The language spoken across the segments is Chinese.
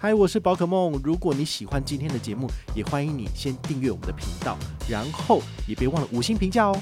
嗨，我是宝可梦。如果你喜欢今天的节目，也欢迎你先订阅我们的频道，然后也别忘了五星评价哦。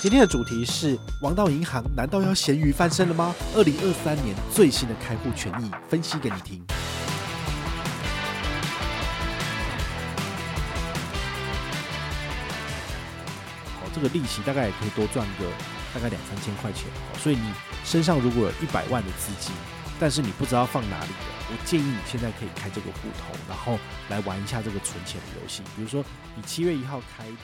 今天的主题是王道银行难道要咸鱼翻身了吗？二零二三年最新的开户权益分析给你听。哦，这个利息大概也可以多赚个大概两三千块钱。所以你身上如果有一百万的资金，但是你不知道放哪里的，我建议你现在可以开这个户头，然后来玩一下这个存钱的游戏。比如说，你七月一号开户。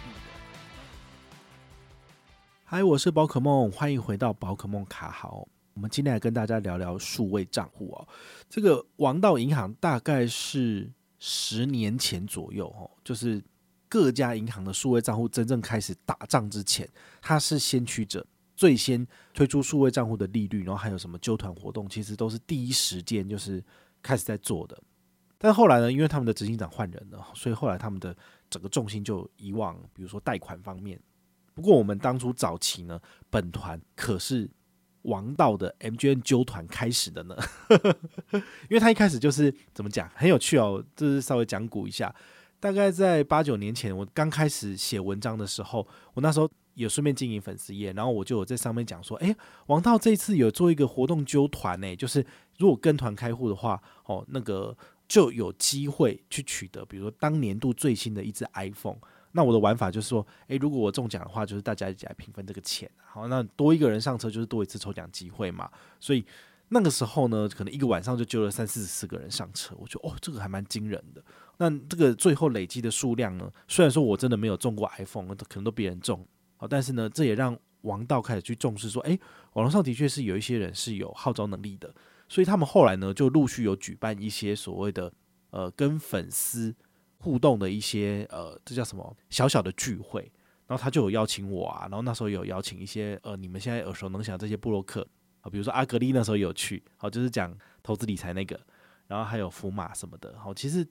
嗨，我是宝可梦，欢迎回到宝可梦卡好。我们今天来跟大家聊聊数位账户哦。这个王道银行大概是十年前左右哦，就是各家银行的数位账户真正开始打仗之前，它是先驱者。最先推出数位账户的利率，然后还有什么揪团活动，其实都是第一时间就是开始在做的。但后来呢，因为他们的执行长换人了，所以后来他们的整个重心就移往，比如说贷款方面。不过我们当初早期呢，本团可是王道的 MGN 揪团开始的呢，因为他一开始就是怎么讲，很有趣哦，就是稍微讲古一下。大概在八九年前，我刚开始写文章的时候，我那时候。有顺便经营粉丝页，然后我就有在上面讲说，哎，王道这次有做一个活动揪团呢，就是如果跟团开户的话，哦，那个就有机会去取得，比如说当年度最新的一支 iPhone。那我的玩法就是说，哎，如果我中奖的话，就是大家一起来平分这个钱，好，那多一个人上车就是多一次抽奖机会嘛。所以那个时候呢，可能一个晚上就揪了三四十四个人上车，我觉得哦，这个还蛮惊人的。那这个最后累积的数量呢，虽然说我真的没有中过 iPhone，可能都别人中。但是呢，这也让王道开始去重视说，诶，网络上的确是有一些人是有号召能力的，所以他们后来呢，就陆续有举办一些所谓的呃跟粉丝互动的一些呃，这叫什么小小的聚会，然后他就有邀请我啊，然后那时候有邀请一些呃你们现在耳熟能详这些布洛克啊，比如说阿格力那时候有去，好，就是讲投资理财那个，然后还有福马什么的，好，其实。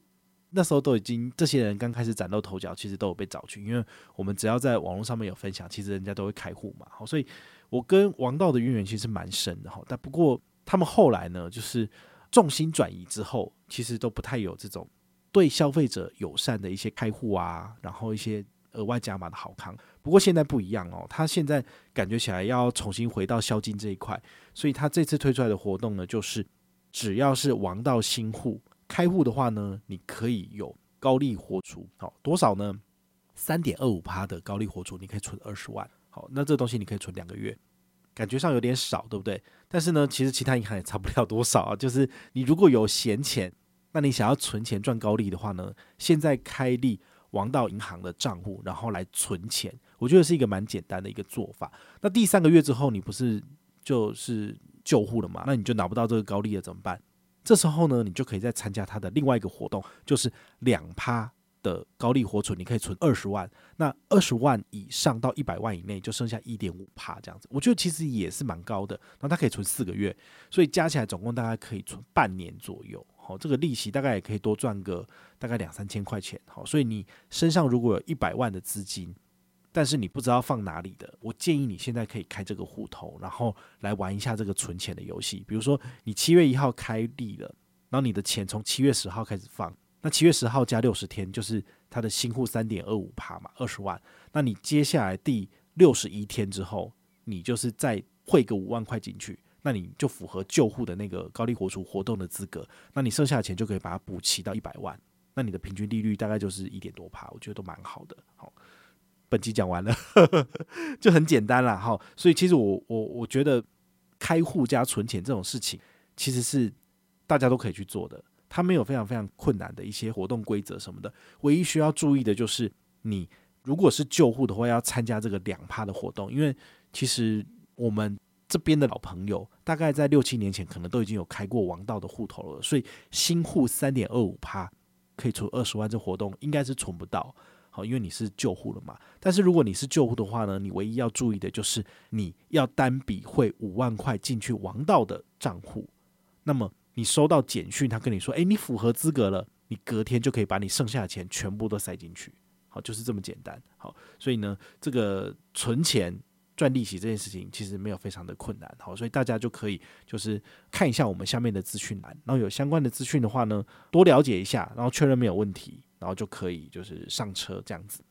那时候都已经，这些人刚开始崭露头角，其实都有被找去，因为我们只要在网络上面有分享，其实人家都会开户嘛。好，所以我跟王道的渊源其实蛮深的哈。但不过他们后来呢，就是重心转移之后，其实都不太有这种对消费者友善的一些开户啊，然后一些额外加码的好康。不过现在不一样哦，他现在感觉起来要重新回到消金这一块，所以他这次推出来的活动呢，就是只要是王道新户。开户的话呢，你可以有高利活储，好多少呢？三点二五趴的高利活储，你可以存二十万。好，那这东西你可以存两个月，感觉上有点少，对不对？但是呢，其实其他银行也差不了多少啊。就是你如果有闲钱，那你想要存钱赚高利的话呢，现在开立王道银行的账户，然后来存钱，我觉得是一个蛮简单的一个做法。那第三个月之后，你不是就是旧户了嘛？那你就拿不到这个高利了，怎么办？这时候呢，你就可以再参加他的另外一个活动，就是两趴的高利活存，你可以存二十万。那二十万以上到一百万以内，就剩下一点五趴这样子。我觉得其实也是蛮高的。那他可以存四个月，所以加起来总共大概可以存半年左右。好，这个利息大概也可以多赚个大概两三千块钱。好，所以你身上如果有一百万的资金，但是你不知道放哪里的，我建议你现在可以开这个户头，然后来玩一下这个存钱的游戏。比如说，你七月一号开立了，然后你的钱从七月十号开始放，那七月十号加六十天就是它的新户三点二五趴嘛，二十万。那你接下来第六十一天之后，你就是再汇个五万块进去，那你就符合旧户的那个高利活储活动的资格。那你剩下的钱就可以把它补齐到一百万，那你的平均利率大概就是一点多趴，我觉得都蛮好的。好。本集讲完了，就很简单了哈。所以其实我我我觉得开户加存钱这种事情，其实是大家都可以去做的。它没有非常非常困难的一些活动规则什么的，唯一需要注意的就是，你如果是旧户的话，要参加这个两趴的活动。因为其实我们这边的老朋友，大概在六七年前可能都已经有开过王道的户头了，所以新户三点二五趴可以存二十万，这活动应该是存不到。好，因为你是旧户了嘛。但是如果你是旧户的话呢，你唯一要注意的就是你要单笔汇五万块进去王道的账户。那么你收到简讯，他跟你说：“诶，你符合资格了。”你隔天就可以把你剩下的钱全部都塞进去。好，就是这么简单。好，所以呢，这个存钱赚利息这件事情其实没有非常的困难，好，所以大家就可以就是看一下我们下面的资讯栏，然后有相关的资讯的话呢，多了解一下，然后确认没有问题，然后就可以就是上车这样子。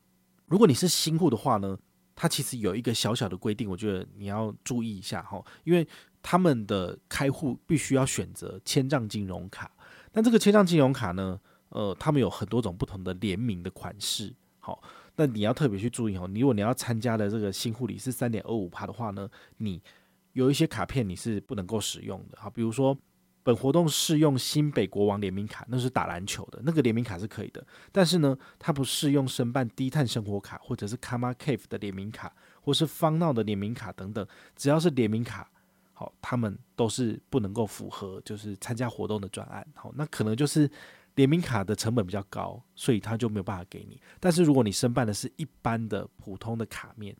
如果你是新户的话呢，它其实有一个小小的规定，我觉得你要注意一下哈，因为他们的开户必须要选择千账金融卡，那这个千账金融卡呢，呃，他们有很多种不同的联名的款式，好。那你要特别去注意哦，你如果你要参加的这个新户里是三点二五趴的话呢，你有一些卡片你是不能够使用的。好，比如说本活动适用新北国王联名卡，那是打篮球的那个联名卡是可以的，但是呢，它不适用申办低碳生活卡或者是 Kama Cave 的联名卡，或是方闹的联名卡等等，只要是联名卡，好，他们都是不能够符合就是参加活动的专案。好，那可能就是。联名卡的成本比较高，所以他就没有办法给你。但是如果你申办的是一般的普通的卡面，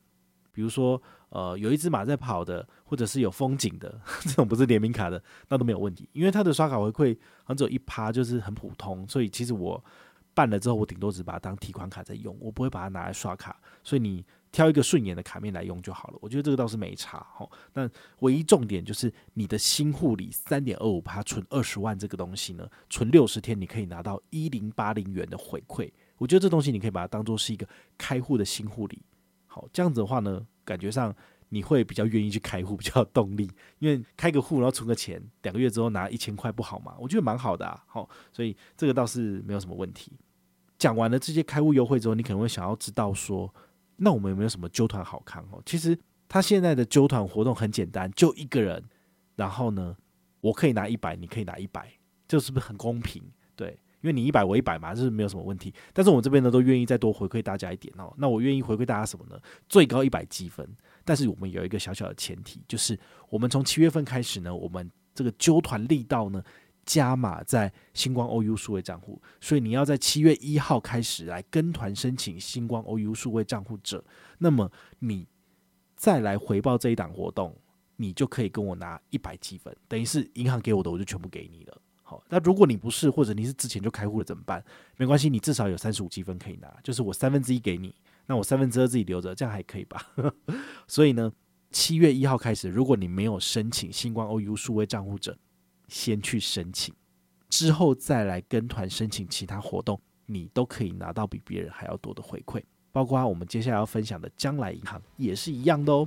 比如说呃有一只马在跑的，或者是有风景的 这种不是联名卡的，那都没有问题，因为它的刷卡回馈好像只有一趴，就是很普通。所以其实我办了之后，我顶多只把它当提款卡在用，我不会把它拿来刷卡。所以你。挑一个顺眼的卡面来用就好了，我觉得这个倒是没差哈。但唯一重点就是你的新护理三点二五趴存二十万这个东西呢，存六十天你可以拿到一零八零元的回馈。我觉得这东西你可以把它当做是一个开户的新护理。好，这样子的话呢，感觉上你会比较愿意去开户，比较有动力。因为开个户然后存个钱，两个月之后拿一千块不好吗？我觉得蛮好的啊。好，所以这个倒是没有什么问题。讲完了这些开户优惠之后，你可能会想要知道说。那我们有没有什么揪团好看哦？其实他现在的揪团活动很简单，就一个人，然后呢，我可以拿一百，你可以拿一百，这是不是很公平？对，因为你一百我一百嘛，这是没有什么问题。但是我们这边呢，都愿意再多回馈大家一点哦。那我愿意回馈大家什么呢？最高一百积分。但是我们有一个小小的前提，就是我们从七月份开始呢，我们这个揪团力道呢。加码在星光 OU 数位账户，所以你要在七月一号开始来跟团申请星光 OU 数位账户者，那么你再来回报这一档活动，你就可以跟我拿一百积分，等于是银行给我的我就全部给你了。那如果你不是，或者你是之前就开户了怎么办？没关系，你至少有三十五积分可以拿，就是我三分之一给你，那我三分之二自己留着，这样还可以吧？所以呢，七月一号开始，如果你没有申请星光 OU 数位账户者，先去申请，之后再来跟团申请其他活动，你都可以拿到比别人还要多的回馈。包括我们接下来要分享的将来银行也是一样的哦。